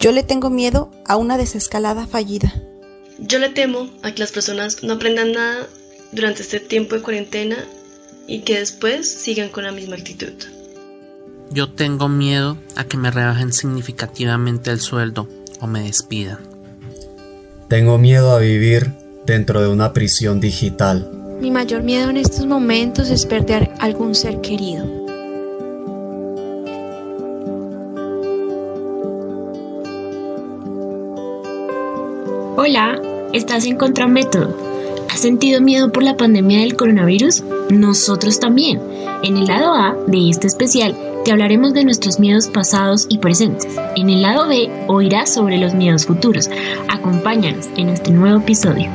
Yo le tengo miedo a una desescalada fallida. Yo le temo a que las personas no aprendan nada durante este tiempo de cuarentena y que después sigan con la misma actitud. Yo tengo miedo a que me rebajen significativamente el sueldo o me despidan. Tengo miedo a vivir dentro de una prisión digital. Mi mayor miedo en estos momentos es perder algún ser querido. ¿Estás en Contramétodo? ¿Has sentido miedo por la pandemia del coronavirus? Nosotros también. En el lado A de este especial te hablaremos de nuestros miedos pasados y presentes. En el lado B oirás sobre los miedos futuros. Acompáñanos en este nuevo episodio.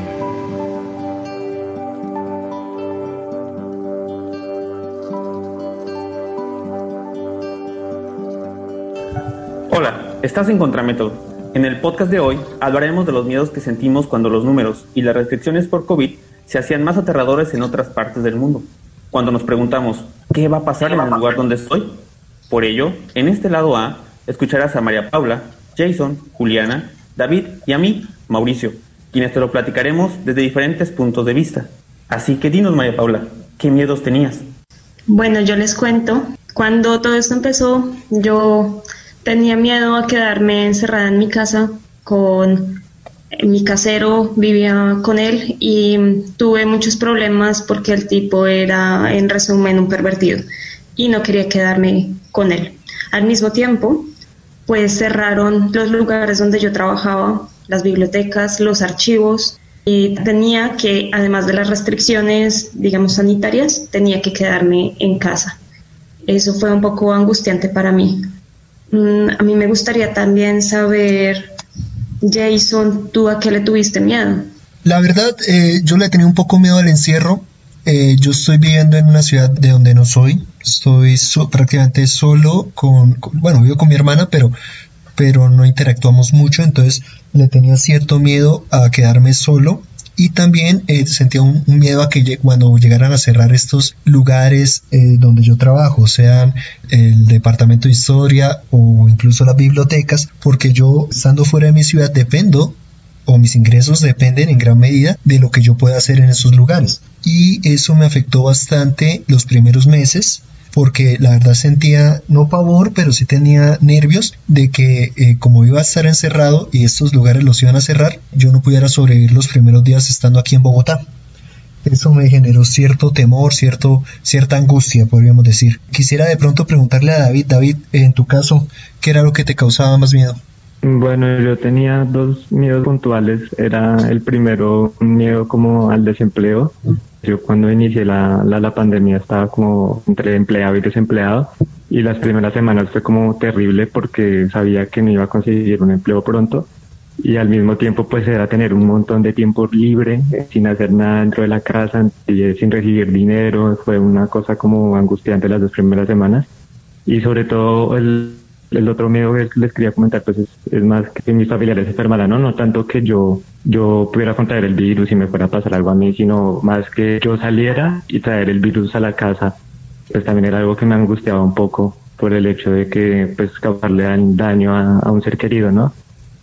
Hola, estás en Contramétodo. En el podcast de hoy hablaremos de los miedos que sentimos cuando los números y las restricciones por COVID se hacían más aterradores en otras partes del mundo. Cuando nos preguntamos, ¿qué va a pasar en el lugar donde estoy? Por ello, en este lado A, escucharás a María Paula, Jason, Juliana, David y a mí, Mauricio, quienes te lo platicaremos desde diferentes puntos de vista. Así que dinos, María Paula, ¿qué miedos tenías? Bueno, yo les cuento. Cuando todo esto empezó, yo tenía miedo a quedarme encerrada en mi casa con mi casero, vivía con él y tuve muchos problemas porque el tipo era, en resumen, un pervertido y no quería quedarme con él. Al mismo tiempo, pues cerraron los lugares donde yo trabajaba, las bibliotecas, los archivos, y tenía que, además de las restricciones, digamos, sanitarias, tenía que quedarme en casa. Eso fue un poco angustiante para mí. Mm, a mí me gustaría también saber, Jason, ¿tú a qué le tuviste miedo? La verdad, eh, yo le tenía un poco miedo al encierro. Eh, yo estoy viviendo en una ciudad de donde no soy. Estoy prácticamente solo con, con, bueno, vivo con mi hermana, pero pero no interactuamos mucho, entonces le tenía cierto miedo a quedarme solo y también eh, sentía un, miedo a que cuando llegaran a cerrar estos lugares eh, donde yo trabajo, sean el departamento de historia o incluso las bibliotecas, porque yo estando fuera de mi ciudad dependo o mis ingresos dependen en gran medida de lo que yo pueda hacer en esos lugares. Y eso me afectó bastante los primeros meses, porque la verdad sentía no pavor, pero sí tenía nervios de que eh, como iba a estar encerrado y estos lugares los iban a cerrar, yo no pudiera sobrevivir los primeros días estando aquí en Bogotá. Eso me generó cierto temor, cierto, cierta angustia, podríamos decir. Quisiera de pronto preguntarle a David, David, en tu caso, ¿qué era lo que te causaba más miedo? Bueno, yo tenía dos miedos puntuales. Era el primero, un miedo como al desempleo. Yo cuando inicié la, la, la, pandemia estaba como entre empleado y desempleado y las primeras semanas fue como terrible porque sabía que no iba a conseguir un empleo pronto y al mismo tiempo pues era tener un montón de tiempo libre sin hacer nada dentro de la casa y sin recibir dinero. Fue una cosa como angustiante las dos primeras semanas y sobre todo el el otro miedo que les quería comentar pues es, es más que mis familiares enfermaran, ¿no? No tanto que yo, yo pudiera contraer el virus y me fuera a pasar algo a mí, sino más que yo saliera y traer el virus a la casa. Pues también era algo que me angustiaba un poco por el hecho de que pues causarle daño a, a un ser querido, ¿no?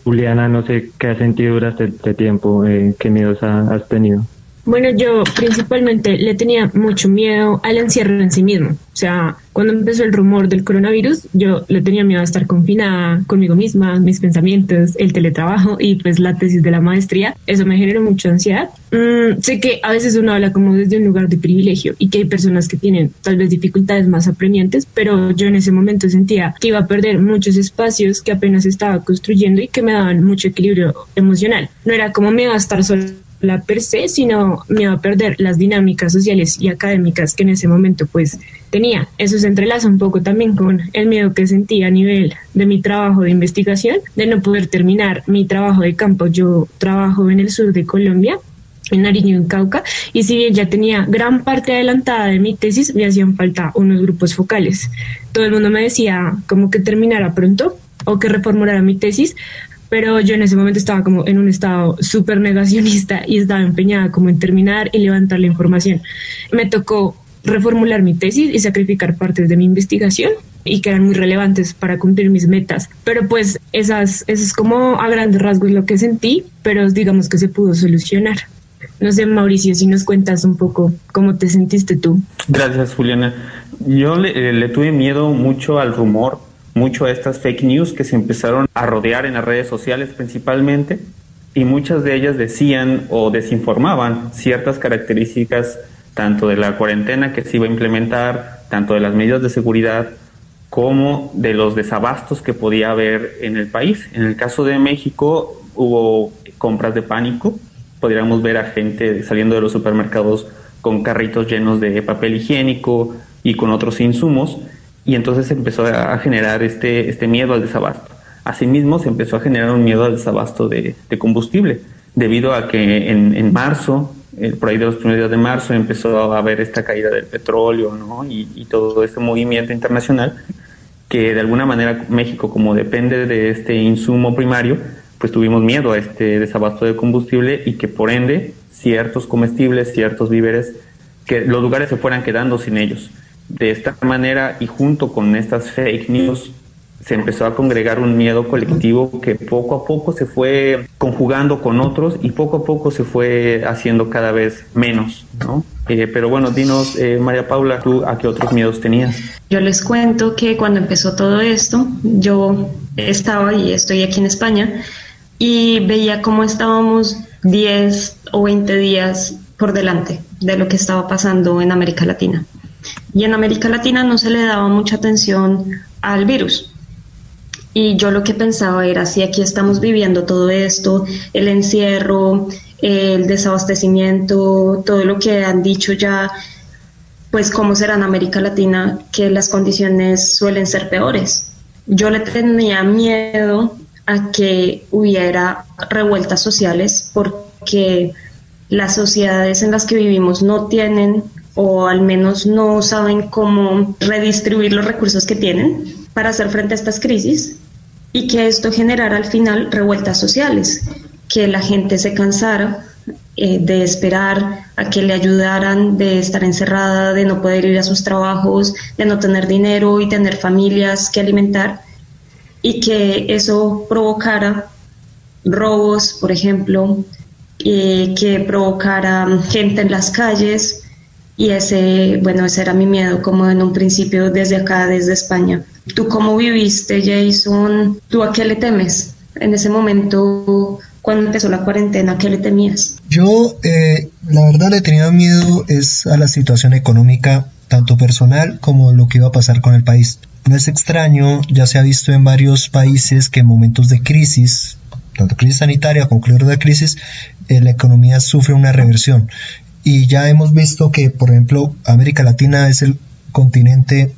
Juliana, no sé qué has sentido durante este tiempo, eh, qué miedos ha, has tenido. Bueno, yo principalmente le tenía mucho miedo al encierro en sí mismo. O sea, cuando empezó el rumor del coronavirus, yo le tenía miedo a estar confinada conmigo misma, mis pensamientos, el teletrabajo y pues la tesis de la maestría. Eso me generó mucha ansiedad. Mm, sé que a veces uno habla como desde un lugar de privilegio y que hay personas que tienen tal vez dificultades más apremiantes, pero yo en ese momento sentía que iba a perder muchos espacios que apenas estaba construyendo y que me daban mucho equilibrio emocional. No era como iba a estar sola la per se, sino me iba a perder las dinámicas sociales y académicas que en ese momento pues tenía. Eso se entrelaza un poco también con el miedo que sentía a nivel de mi trabajo de investigación, de no poder terminar mi trabajo de campo. Yo trabajo en el sur de Colombia en Nariño, en Cauca, y si bien ya tenía gran parte adelantada de mi tesis, me hacían falta unos grupos focales. Todo el mundo me decía como que terminara pronto o que reformulara mi tesis, pero yo en ese momento estaba como en un estado súper negacionista y estaba empeñada como en terminar y levantar la información. Me tocó reformular mi tesis y sacrificar partes de mi investigación y que eran muy relevantes para cumplir mis metas. Pero pues esas, eso es como a grandes rasgos lo que sentí, pero digamos que se pudo solucionar. No sé, Mauricio, si nos cuentas un poco cómo te sentiste tú. Gracias, Juliana. Yo le, le tuve miedo mucho al rumor, mucho a estas fake news que se empezaron a rodear en las redes sociales principalmente y muchas de ellas decían o desinformaban ciertas características tanto de la cuarentena que se iba a implementar, tanto de las medidas de seguridad, como de los desabastos que podía haber en el país. En el caso de México hubo compras de pánico, podríamos ver a gente saliendo de los supermercados con carritos llenos de papel higiénico y con otros insumos, y entonces se empezó a generar este, este miedo al desabasto. Asimismo, se empezó a generar un miedo al desabasto de, combustible, debido a que en, en marzo eh, por ahí de los primeros días de marzo empezó a haber esta caída del petróleo ¿no? y, todo este movimiento internacional que de alguna manera México como depende de este insumo primario pues tuvimos miedo a este desabasto de combustible y que por ende ciertos comestibles, ciertos víveres, que los lugares se fueran quedando sin ellos. De esta manera y junto con estas fake news se empezó a congregar un miedo colectivo que poco a poco se fue conjugando con otros y poco a poco se fue haciendo cada vez menos, ¿no? Eh, pero bueno, dinos, eh, María Paula, ¿tú a qué otros miedos tenías? Yo les cuento que cuando empezó todo esto, yo estaba y estoy aquí en España y veía cómo estábamos 10 o 20 días por delante de lo que estaba pasando en América Latina. Y en América Latina no se le daba mucha atención al virus. Y yo lo que pensaba era, si aquí estamos viviendo todo esto, el encierro, el desabastecimiento, todo lo que han dicho ya, pues cómo será en América Latina, que las condiciones suelen ser peores. Yo le tenía miedo a que hubiera revueltas sociales porque las sociedades en las que vivimos no tienen o al menos no saben cómo redistribuir los recursos que tienen para hacer frente a estas crisis y que esto generara al final revueltas sociales, que la gente se cansara eh, de esperar a que le ayudaran, de estar encerrada, de no poder ir a sus trabajos, de no tener dinero y tener familias que alimentar, y que eso provocara robos, por ejemplo, que provocara gente en las calles, y ese, bueno, ese era mi miedo como en un principio desde acá, desde España. ¿Tú cómo viviste, Jason? ¿Tú a qué le temes? En ese momento, cuando empezó la cuarentena, ¿a qué le temías? Yo, eh, la verdad, le tenía miedo es a la situación económica, tanto personal como lo que iba a pasar con el país. No es extraño, ya se ha visto en varios países que en momentos de crisis, tanto crisis sanitaria como de crisis, eh, la economía sufre una reversión y ya hemos visto que, por ejemplo, América Latina es el continente,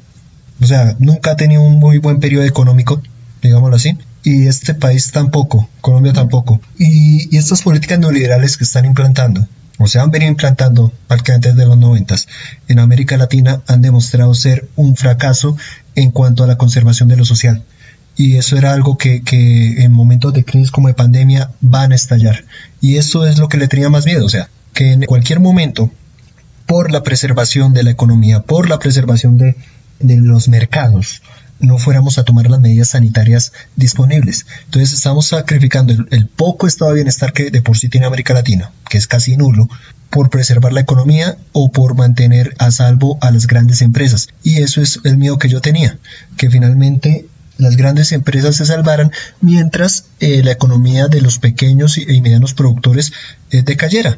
o sea, nunca ha tenido un muy buen periodo económico, digámoslo así, y este país tampoco, Colombia tampoco. Y, estas políticas neoliberales que están implantando, o se han venido implantando prácticamente desde los noventas, en América Latina han demostrado ser un fracaso en cuanto a la conservación de lo social. Y eso era algo que, que en momentos de crisis como de pandemia van a estallar. Y eso es lo que le tenía más miedo. O sea, que en cualquier momento, por la preservación de la economía, por la preservación de, los mercados, no fuéramos a tomar las medidas sanitarias disponibles. Entonces estamos sacrificando el, poco estado de bienestar que de por sí tiene América Latina, que es casi nulo, por preservar la economía o por mantener a salvo a las grandes empresas. Y eso es el miedo que yo tenía, que finalmente las grandes empresas se salvaran mientras eh, la economía de los pequeños y, medianos productores eh, decayera.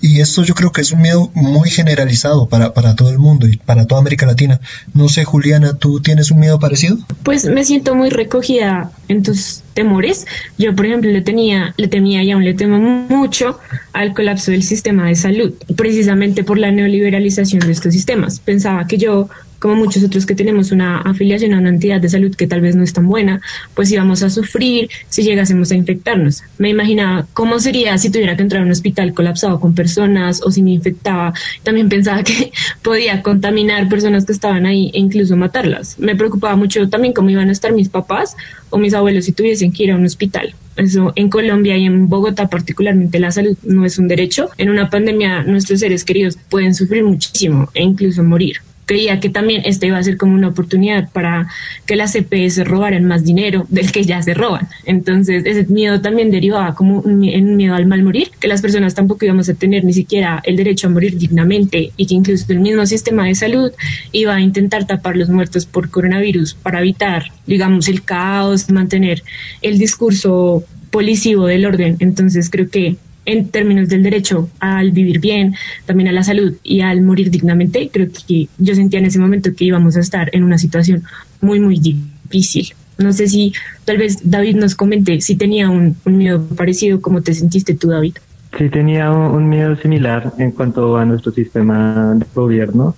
Y esto yo creo que es un miedo muy generalizado para, para todo el mundo y para toda América Latina. No sé, Juliana, ¿tú tienes un miedo parecido? Pues me siento muy recogida en tus temores. Yo, por ejemplo, le tenía, le temía y aún le temo mucho al colapso del sistema de salud, precisamente por la neoliberalización de estos sistemas. Pensaba que yo como muchos otros que tenemos una afiliación a una entidad de salud que tal vez no es tan buena, pues íbamos a sufrir si llegásemos a infectarnos. Me imaginaba cómo sería si tuviera que entrar a un hospital colapsado con personas o si me infectaba. También pensaba que podía contaminar personas que estaban ahí e incluso matarlas. Me preocupaba mucho también cómo iban a estar mis papás o mis abuelos si tuviesen que ir a un hospital. Eso en Colombia y en Bogotá particularmente la salud no es un derecho. En una pandemia nuestros seres queridos pueden sufrir muchísimo e incluso morir. Creía que también esto iba a ser como una oportunidad para que las CPS robaran más dinero del que ya se roban. Entonces, ese miedo también derivaba como un miedo al mal morir, que las personas tampoco íbamos a tener ni siquiera el derecho a morir dignamente y que incluso el mismo sistema de salud iba a intentar tapar los muertos por coronavirus para evitar, digamos, el caos, mantener el discurso policivo del orden. Entonces, creo que en términos del derecho al vivir bien, también a la salud y al morir dignamente, creo que yo sentía en ese momento que íbamos a estar en una situación muy, muy difícil. No sé si tal vez David nos comente si tenía un, miedo parecido, ¿cómo te sentiste tú, David? Sí, tenía un miedo similar en cuanto a nuestro sistema de gobierno,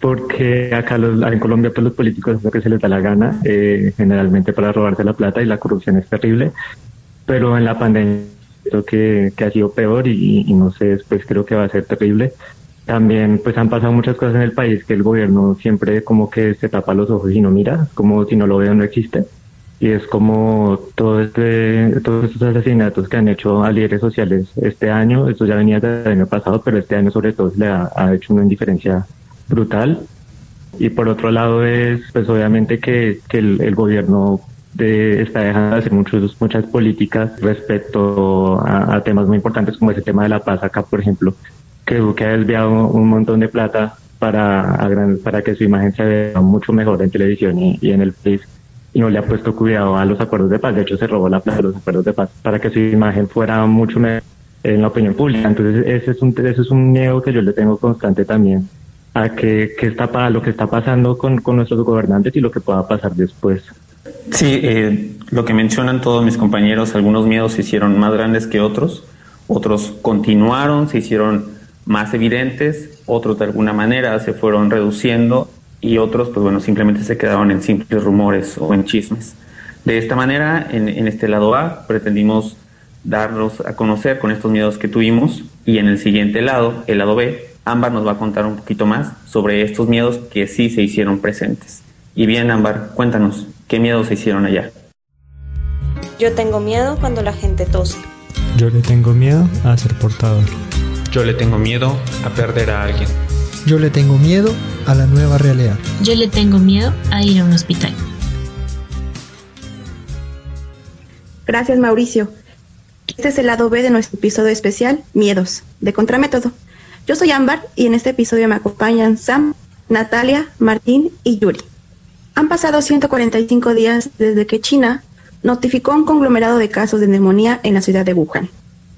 porque acá en Colombia pues los políticos es lo que se les da la gana, eh, generalmente para robarse la plata y la corrupción es terrible, pero en la pandemia creo que, que ha sido peor y, no sé, después creo que va a ser terrible. También pues han pasado muchas cosas en el país que el gobierno siempre como que se tapa los ojos y no mira, como si no lo veo no existe. Y es como todo este, todos estos asesinatos que han hecho a líderes sociales este año, esto ya venía del año pasado, pero este año sobre todo le ha, ha hecho una indiferencia brutal. Y por otro lado es pues obviamente que, que el, el gobierno de, está dejando de hacer muchos, muchas políticas respecto a, temas muy importantes como ese tema de la paz acá, por ejemplo, que que ha desviado un montón de plata para, para que su imagen se vea mucho mejor en televisión y, en el país y no le ha puesto cuidado a los acuerdos de paz. De hecho, se robó la plata de los acuerdos de paz para que su imagen fuera mucho mejor en la opinión pública. Entonces, ese es un, ese es un miedo que yo le tengo constante también a que, que está lo que está pasando con, con nuestros gobernantes y lo que pueda pasar después. Sí, eh, lo que mencionan todos mis compañeros, algunos miedos se hicieron más grandes que otros, otros continuaron, se hicieron más evidentes, otros de alguna manera se fueron reduciendo y otros, pues bueno, simplemente se quedaron en simples rumores o en chismes. De esta manera, en, este lado A, pretendimos darlos a conocer con estos miedos que tuvimos y en el siguiente lado, el lado B, Ámbar nos va a contar un poquito más sobre estos miedos que sí se hicieron presentes. Y bien, Ámbar, cuéntanos. ¿Qué miedo se hicieron allá? Yo tengo miedo cuando la gente tose. Yo le tengo miedo a ser portador. Yo le tengo miedo a perder a alguien. Yo le tengo miedo a la nueva realidad. Yo le tengo miedo a ir a un hospital. Gracias Mauricio. Este es el lado B de nuestro episodio especial, Miedos, de Contramétodo. Yo soy Ámbar y en este episodio me acompañan Sam, Natalia, Martín y Yuri. Han pasado 145 días desde que China notificó un conglomerado de casos de neumonía en la ciudad de Wuhan.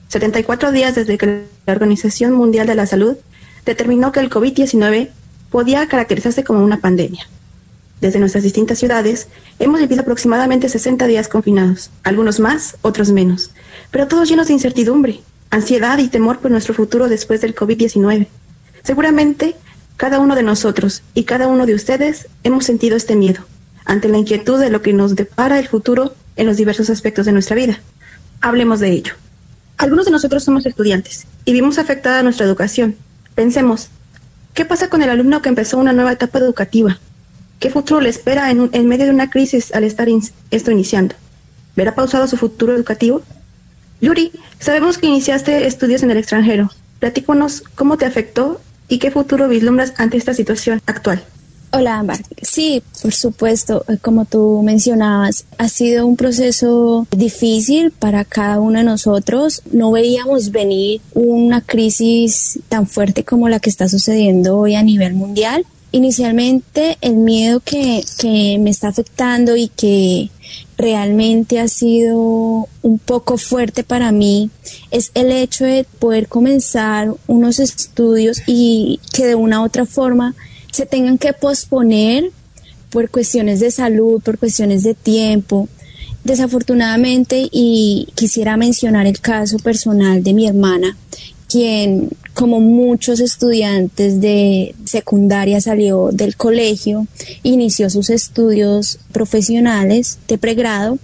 74 días desde que la Organización Mundial de la Salud determinó que el COVID-19 podía caracterizarse como una pandemia. Desde nuestras distintas ciudades hemos vivido aproximadamente 60 días confinados, algunos más, otros menos, pero todos llenos de incertidumbre, ansiedad y temor por nuestro futuro después del COVID-19. Seguramente cada uno de nosotros y cada uno de ustedes hemos sentido este miedo ante la inquietud de lo que nos depara el futuro en los diversos aspectos de nuestra vida. Hablemos de ello. Algunos de nosotros somos estudiantes y vimos afectada nuestra educación. Pensemos, ¿qué pasa con el alumno que empezó una nueva etapa educativa? ¿Qué futuro le espera en, medio de una crisis al estar esto iniciando? ¿Verá pausado su futuro educativo? Yuri, sabemos que iniciaste estudios en el extranjero. Platíconos cómo te afectó y qué futuro vislumbras ante esta situación actual. Hola, Ámbar. Sí, por supuesto, eh, como tú mencionabas, ha sido un proceso difícil para cada uno de nosotros. No veíamos venir una crisis tan fuerte como la que está sucediendo hoy a nivel mundial. Inicialmente, el miedo que, que me está afectando y que realmente ha sido un poco fuerte para mí es el hecho de poder comenzar unos estudios y que de una u otra forma se tengan que posponer por cuestiones de salud, por cuestiones de tiempo. Desafortunadamente, y quisiera mencionar el caso personal de mi hermana, quien como muchos estudiantes de secundaria salió del colegio, inició sus estudios profesionales de pregrado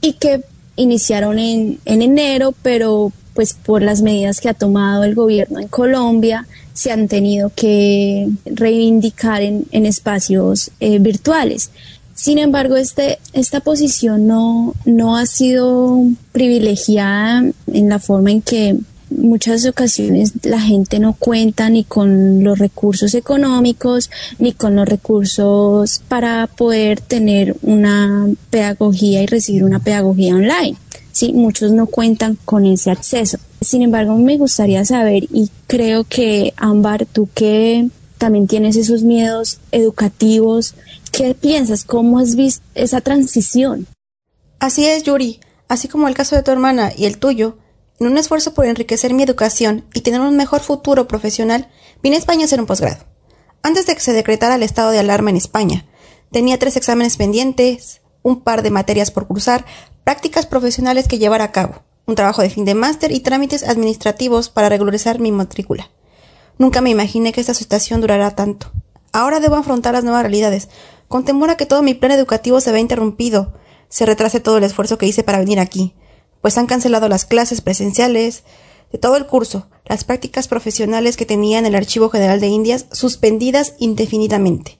y que iniciaron en, enero, pero pues por las medidas que ha tomado el gobierno en Colombia, se han tenido que reivindicar en, espacios eh, virtuales. Sin embargo, este, esta posición no, no ha sido privilegiada en la forma en que muchas ocasiones la gente no cuenta ni con los recursos económicos ni con los recursos para poder tener una pedagogía y recibir una pedagogía online. Sí, muchos no cuentan con ese acceso. Sin embargo, me gustaría saber y creo que Ámbar, tú que también tienes esos miedos educativos, ¿qué piensas? ¿Cómo has visto esa transición? Así es, Yuri. Así como el caso de tu hermana y el tuyo, en un esfuerzo por enriquecer mi educación y tener un mejor futuro profesional, vine a España a hacer un posgrado. Antes de que se decretara el estado de alarma en España, tenía tres exámenes pendientes, un par de materias por cursar, prácticas profesionales que llevar a cabo, un trabajo de fin de máster y trámites administrativos para regularizar mi matrícula. Nunca me imaginé que esta situación durara tanto. Ahora debo afrontar las nuevas realidades, con temor a que todo mi plan educativo se vea interrumpido, se retrase todo el esfuerzo que hice para venir aquí, pues han cancelado las clases presenciales de todo el curso, las prácticas profesionales que tenía en el Archivo General de Indias suspendidas indefinidamente,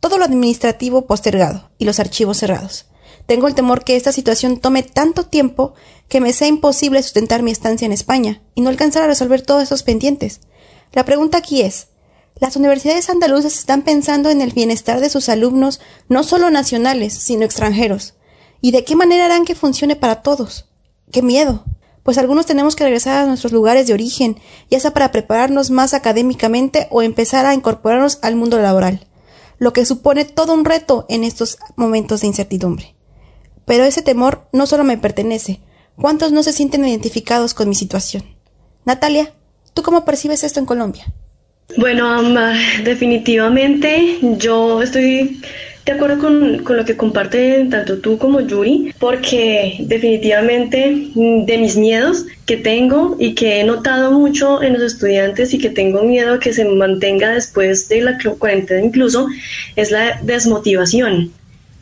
todo lo administrativo postergado y los archivos cerrados. Tengo el temor que esta situación tome tanto tiempo que me sea imposible sustentar mi estancia en España y no alcanzar a resolver todos esos pendientes. La pregunta aquí es, ¿las universidades andaluzas están pensando en el bienestar de sus alumnos, no solo nacionales, sino extranjeros? ¿Y de qué manera harán que funcione para todos? ¡Qué miedo! Pues algunos tenemos que regresar a nuestros lugares de origen, ya sea para prepararnos más académicamente o empezar a incorporarnos al mundo laboral, lo que supone todo un reto en estos momentos de incertidumbre. Pero ese temor no solo me pertenece. ¿Cuántos no se sienten identificados con mi situación? Natalia, ¿tú cómo percibes esto en Colombia? Bueno, definitivamente yo estoy de acuerdo con, con, lo que comparten tanto tú como Yuri, porque definitivamente mm, de mis miedos que tengo y que he notado mucho en los estudiantes y que tengo miedo que se mantenga después de la cuarentena incluso, es la desmotivación.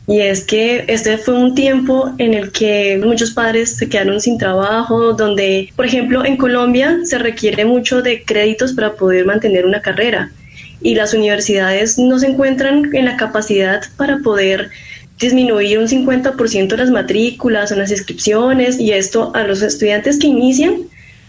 Y es que este fue un tiempo en el que muchos padres se quedaron sin trabajo, donde, por ejemplo, en Colombia se requiere mucho de créditos para poder mantener una carrera y las universidades no se encuentran en la capacidad para poder disminuir un 50% las matrículas o las inscripciones y esto a los estudiantes que inician,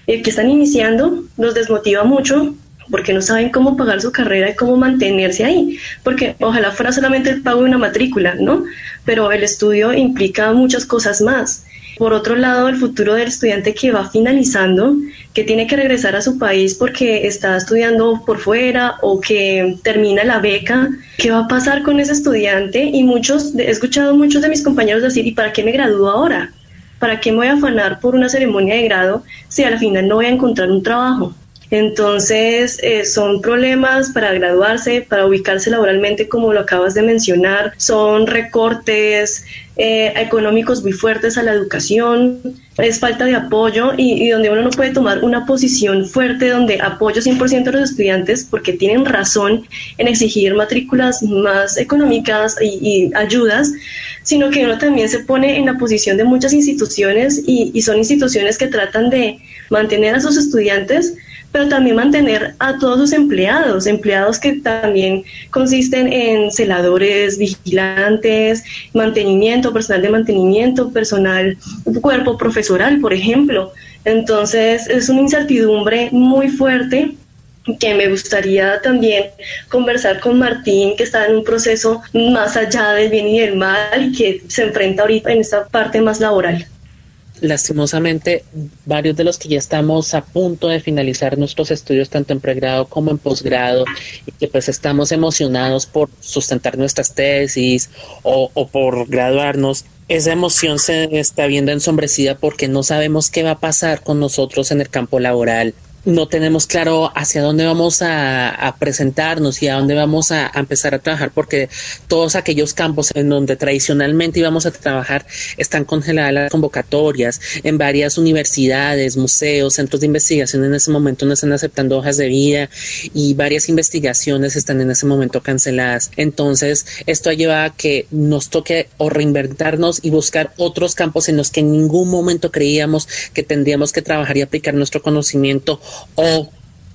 eh, que están iniciando, los desmotiva mucho porque no saben cómo pagar su carrera y cómo mantenerse ahí, porque ojalá fuera solamente el pago de una matrícula, ¿no? Pero el estudio implica muchas cosas más. Por otro lado, el futuro del estudiante que va finalizando, que tiene que regresar a su país porque está estudiando por fuera o que termina la beca, ¿qué va a pasar con ese estudiante? Y muchos, he escuchado muchos de mis compañeros decir, ¿y para qué me gradúo ahora? ¿Para qué me voy a afanar por una ceremonia de grado si al final no voy a encontrar un trabajo? Entonces, eh, son problemas para graduarse, para ubicarse laboralmente, como lo acabas de mencionar, son recortes eh, económicos muy fuertes a la educación, es falta de apoyo y, donde uno no puede tomar una posición fuerte donde apoyo 100% a los estudiantes porque tienen razón en exigir matrículas más económicas y, ayudas, sino que uno también se pone en la posición de muchas instituciones y son instituciones que tratan de mantener a sus estudiantes pero también mantener a todos sus empleados, empleados que también consisten en celadores, vigilantes, mantenimiento, personal de mantenimiento, personal, cuerpo profesoral, por ejemplo. Entonces es una incertidumbre muy fuerte que me gustaría también conversar con Martín, que está en un proceso más allá del bien y del mal y que se enfrenta ahorita en esta parte más laboral lastimosamente varios de los que ya estamos a punto de finalizar nuestros estudios tanto en pregrado como en posgrado y que pues estamos emocionados por sustentar nuestras tesis o, o por graduarnos esa emoción se está viendo ensombrecida porque no sabemos qué va a pasar con nosotros en el campo laboral no tenemos claro hacia dónde vamos a, presentarnos y a dónde vamos a, empezar a trabajar, porque todos aquellos campos en donde tradicionalmente íbamos a trabajar están congeladas las convocatorias. En varias universidades, museos, centros de investigación en ese momento no están aceptando hojas de vida y varias investigaciones están en ese momento canceladas. Entonces, esto ha llevado a que nos toque o reinventarnos y buscar otros campos en los que en ningún momento creíamos que tendríamos que trabajar y aplicar nuestro conocimiento o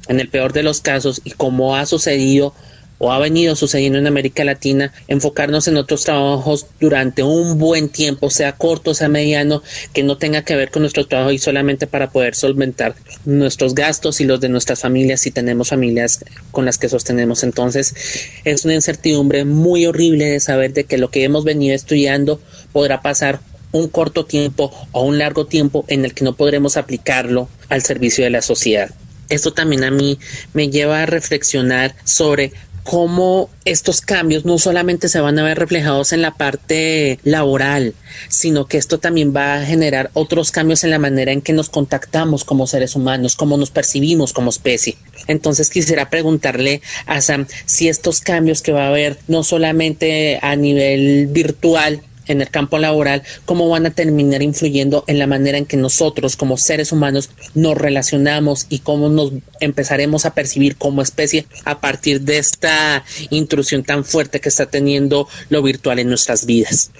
en el peor de los casos y como ha sucedido o ha venido sucediendo en América Latina, enfocarnos en otros trabajos durante un buen tiempo, sea corto, sea mediano, que no tenga que ver con nuestro trabajo y solamente para poder solventar nuestros gastos y los de nuestras familias si tenemos familias con las que sostenemos. Entonces es una incertidumbre muy horrible de saber de que lo que hemos venido estudiando podrá pasar un corto tiempo o un largo tiempo en el que no podremos aplicarlo al servicio de la sociedad. Esto también a mí me lleva a reflexionar sobre cómo estos cambios no solamente se van a ver reflejados en la parte laboral, sino que esto también va a generar otros cambios en la manera en que nos contactamos como seres humanos, cómo nos percibimos como especie. Entonces quisiera preguntarle a Sam si estos cambios que va a haber no solamente a nivel virtual, en el campo laboral, cómo van a terminar influyendo en la manera en que nosotros como seres humanos nos relacionamos y cómo nos empezaremos a percibir como especie a partir de esta intrusión tan fuerte que está teniendo lo virtual en nuestras vidas.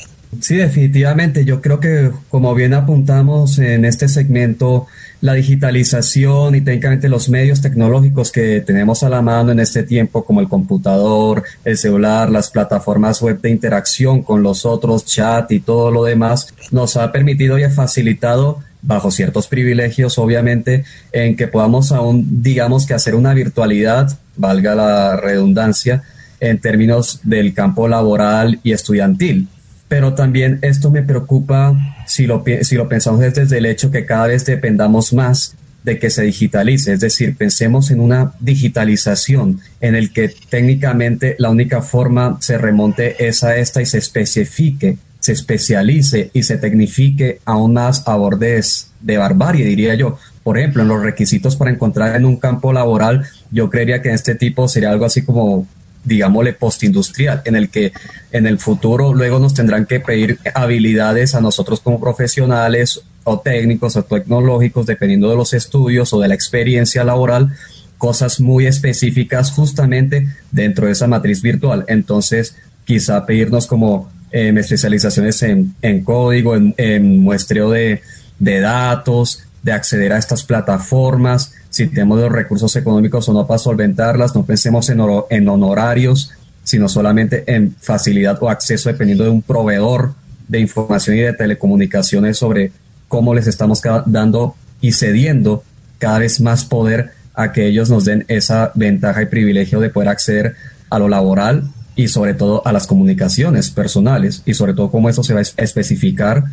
Sí, definitivamente. Yo creo que, como bien apuntamos en este segmento, la digitalización y técnicamente los medios tecnológicos que tenemos a la mano en este tiempo, como el computador, el celular, las plataformas web de interacción con los otros, chat y todo lo demás, nos ha permitido y ha facilitado bajo ciertos privilegios, obviamente, en que podamos aún, digamos que hacer una virtualidad, valga la redundancia, en términos del campo laboral y estudiantil pero también esto me preocupa si lo, si lo pensamos desde el hecho que cada vez dependamos más de que se digitalice, es decir, pensemos en una digitalización en el que técnicamente la única forma se remonte es a esta y se especifique, se especialice y se tecnifique aún más a bordes de barbarie, diría yo. Por ejemplo, en los requisitos para encontrar en un campo laboral, yo creería que en este tipo sería algo así como digámosle, postindustrial, en el que en el futuro luego nos tendrán que pedir habilidades a nosotros como profesionales o técnicos o tecnológicos, dependiendo de los estudios o de la experiencia laboral, cosas muy específicas justamente dentro de esa matriz virtual. Entonces, quizá pedirnos como eh, especializaciones en, código, en, muestreo de, de datos, de acceder a estas plataformas, si tenemos los recursos económicos o no para solventarlas, no pensemos en, en honorarios, sino solamente en facilidad o acceso dependiendo de un proveedor de información y de telecomunicaciones sobre cómo les estamos dando y cediendo cada vez más poder a que ellos nos den esa ventaja y privilegio de poder acceder a lo laboral y sobre todo a las comunicaciones personales y sobre todo cómo eso se va a especificar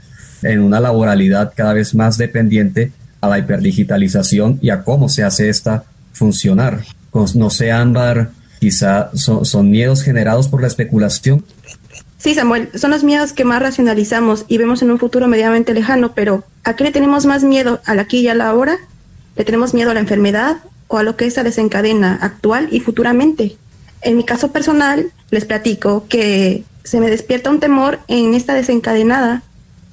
en una laboralidad cada vez más dependiente a la hiperdigitalización y a cómo se hace esta funcionar. No sé, Ámbar, quizá son, miedos generados por la especulación. Sí, Samuel, son los miedos que más racionalizamos y vemos en un futuro medianamente lejano, pero ¿a qué le tenemos más miedo? ¿Al aquí y a la ahora? ¿Le tenemos miedo a la enfermedad o a lo que esta desencadena actual y futuramente? En mi caso personal, les platico que se me despierta un temor en esta desencadenada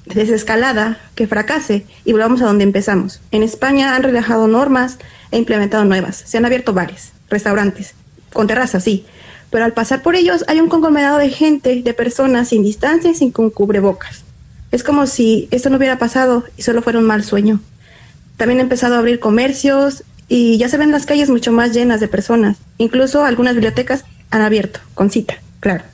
desescalada, que fracase y volvamos a donde empezamos. En España han relajado normas e implementado nuevas. Se han abierto bares, restaurantes, con terrazas, sí. Pero al pasar por ellos hay un conglomerado de gente, de personas sin distancia y sin cubrebocas. Es como si esto no hubiera pasado y solo fuera un mal sueño. También han empezado a abrir comercios y ya se ven las calles mucho más llenas de personas. Incluso algunas bibliotecas han abierto, con cita, claro.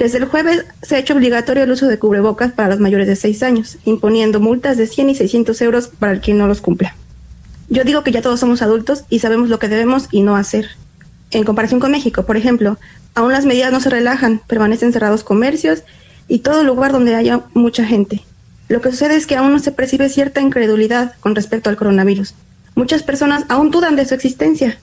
Desde el jueves se ha hecho obligatorio el uso de cubrebocas para los mayores de 6 años, imponiendo multas de 100 y 600 euros para el quien no los cumpla. Yo digo que ya todos somos adultos y sabemos lo que debemos y no hacer. En comparación con México, por ejemplo, aún las medidas no se relajan, permanecen cerrados comercios y todo lugar donde haya mucha gente. Lo que sucede es que aún no se percibe cierta incredulidad con respecto al coronavirus. Muchas personas aún dudan de su existencia,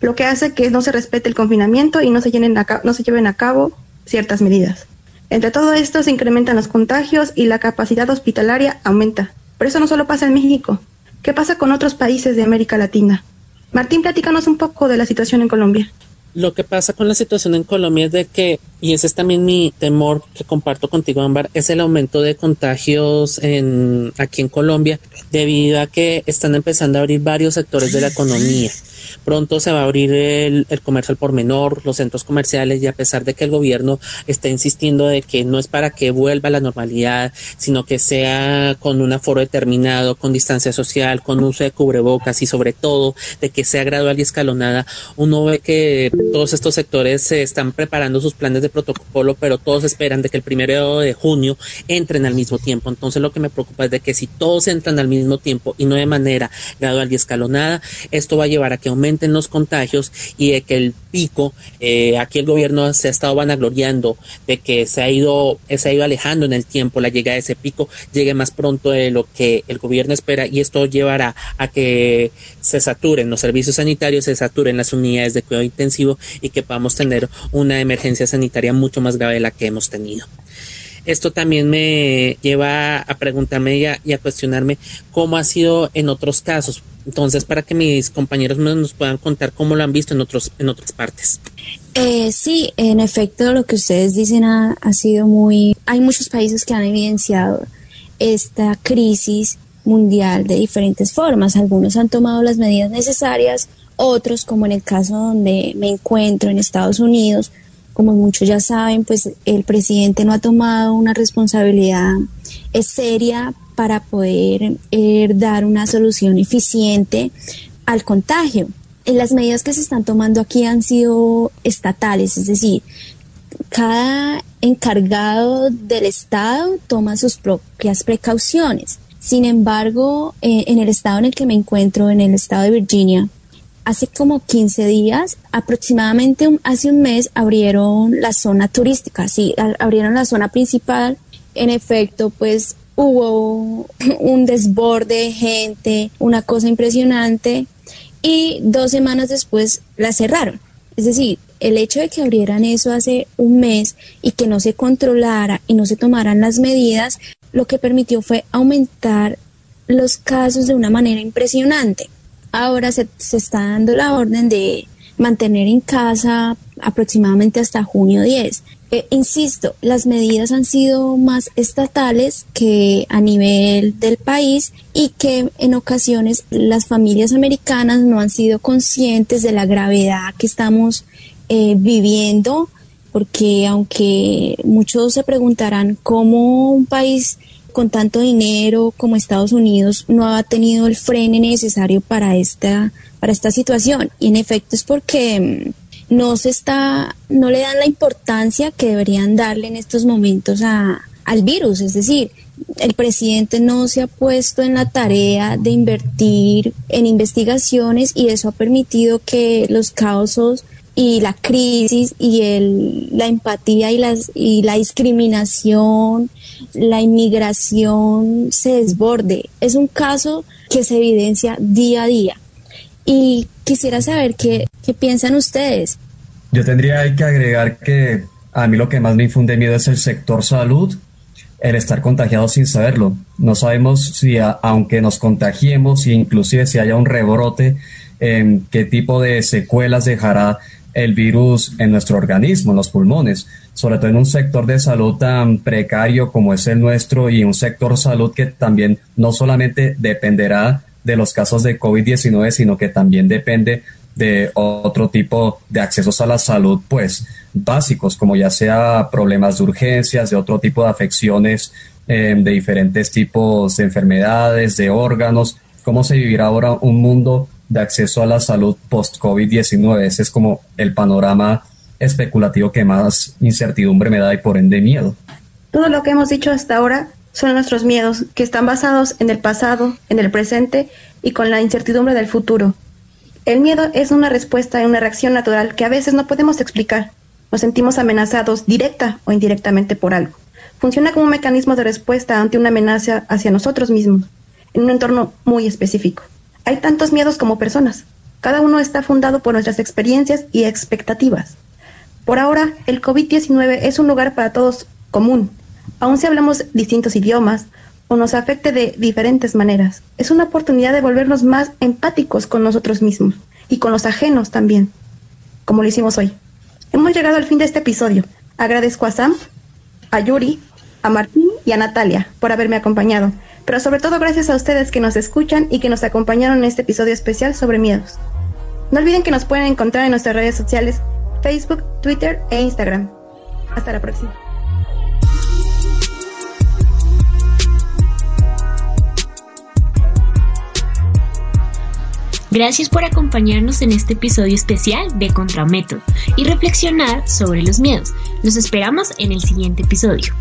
lo que hace que no se respete el confinamiento y no se, llenen no se lleven a cabo ciertas medidas. Entre todo esto se incrementan los contagios y la capacidad hospitalaria aumenta. Pero eso no solo pasa en México. ¿Qué pasa con otros países de América Latina? Martín, platícanos un poco de la situación en Colombia. Lo que pasa con la situación en Colombia es de que, y ese es también mi temor que comparto contigo, Ámbar, es el aumento de contagios en, aquí en Colombia, debido a que están empezando a abrir varios sectores de la economía pronto se va a abrir el, el comercio al por menor, los centros comerciales y a pesar de que el gobierno está insistiendo de que no es para que vuelva a la normalidad, sino que sea con un aforo determinado, con distancia social, con uso de cubrebocas y sobre todo de que sea gradual y escalonada, uno ve que todos estos sectores se están preparando sus planes de protocolo, pero todos esperan de que el primero de junio entren al mismo tiempo. Entonces lo que me preocupa es de que si todos entran al mismo tiempo y no de manera gradual y escalonada, esto va a llevar a que aumenten los contagios y de que el pico, eh, aquí el gobierno se ha estado vanagloriando de que se ha ido, se ha ido alejando en el tiempo la llegada de ese pico, llegue más pronto de lo que el gobierno espera y esto llevará a que se saturen los servicios sanitarios, se saturen las unidades de cuidado intensivo y que podamos tener una emergencia sanitaria mucho más grave de la que hemos tenido esto también me lleva a preguntarme y a, y a, cuestionarme cómo ha sido en otros casos. Entonces, para que mis compañeros nos puedan contar cómo lo han visto en otros en otras partes. Eh, sí, en efecto, lo que ustedes dicen ha, ha sido muy. Hay muchos países que han evidenciado esta crisis mundial de diferentes formas. Algunos han tomado las medidas necesarias, otros, como en el caso donde me encuentro en Estados Unidos, como muchos ya saben, pues el presidente no ha tomado una responsabilidad seria para poder eh, dar una solución eficiente al contagio. Las medidas que se están tomando aquí han sido estatales, es decir, cada encargado del Estado toma sus propias precauciones. Sin embargo, eh, en el estado en el que me encuentro, en el estado de Virginia, hace como 15 días, aproximadamente hace un mes, abrieron la zona turística, sí, abrieron la zona principal. En efecto, pues hubo un desborde de gente, una cosa impresionante, y dos semanas después la cerraron. Es decir, el hecho de que abrieran eso hace un mes y que no se controlara y no se tomaran las medidas, lo que permitió fue aumentar los casos de una manera impresionante. Ahora se, se está dando la orden de mantener en casa aproximadamente hasta junio 10. Eh, insisto, las medidas han sido más estatales que a nivel del país y que en ocasiones las familias americanas no han sido conscientes de la gravedad que estamos eh, viviendo, porque aunque muchos se preguntarán cómo un país con tanto dinero como Estados Unidos no ha tenido el freno necesario para esta, para esta situación. Y en efecto es porque mm, no se está, no le dan la importancia que deberían darle en estos momentos a, al virus. Es decir, el presidente no se ha puesto en la tarea de invertir en investigaciones y eso ha permitido que los casos y la crisis y el, la empatía y, las, y la discriminación, la inmigración se desborde. Es un caso que se evidencia día a día. Y quisiera saber qué, qué piensan ustedes. Yo tendría que agregar que a mí lo que más me infunde miedo es el sector salud, el estar contagiado sin saberlo. No sabemos si aunque nos contagiemos, inclusive si haya un rebrote, qué tipo de secuelas dejará el virus en nuestro organismo, en los pulmones, sobre todo en un sector de salud tan precario como es el nuestro y un sector salud que también no solamente dependerá de los casos de COVID-19, sino que también depende de otro tipo de accesos a la salud, pues básicos, como ya sea problemas de urgencias, de otro tipo de afecciones eh, de diferentes tipos de enfermedades, de órganos, cómo se vivirá ahora un mundo de acceso a la salud post-COVID-19. Ese es como el panorama especulativo que más incertidumbre me da y por ende miedo. Todo lo que hemos dicho hasta ahora son nuestros miedos, que están basados en el pasado, en el presente y con la incertidumbre del futuro. El miedo es una respuesta y una reacción natural que a veces no podemos explicar. Nos sentimos amenazados directa o indirectamente por algo. Funciona como un mecanismo de respuesta ante una amenaza hacia nosotros mismos, en un entorno muy específico. Hay tantos miedos como personas. Cada uno está fundado por nuestras experiencias y expectativas. Por ahora, el COVID-19 es un lugar para todos común, aun si hablamos distintos idiomas o nos afecte de diferentes maneras. Es una oportunidad de volvernos más empáticos con nosotros mismos y con los ajenos también, como lo hicimos hoy. Hemos llegado al fin de este episodio. Agradezco a Sam, a Yuri, a Martín y a Natalia por haberme acompañado pero sobre todo gracias a ustedes que nos escuchan y que nos acompañaron en este episodio especial sobre miedos. No olviden que nos pueden encontrar en nuestras redes sociales, Facebook, Twitter e Instagram. Hasta la próxima. Gracias por acompañarnos en este episodio especial de Contramétodo y reflexionar sobre los miedos. Nos esperamos en el siguiente episodio.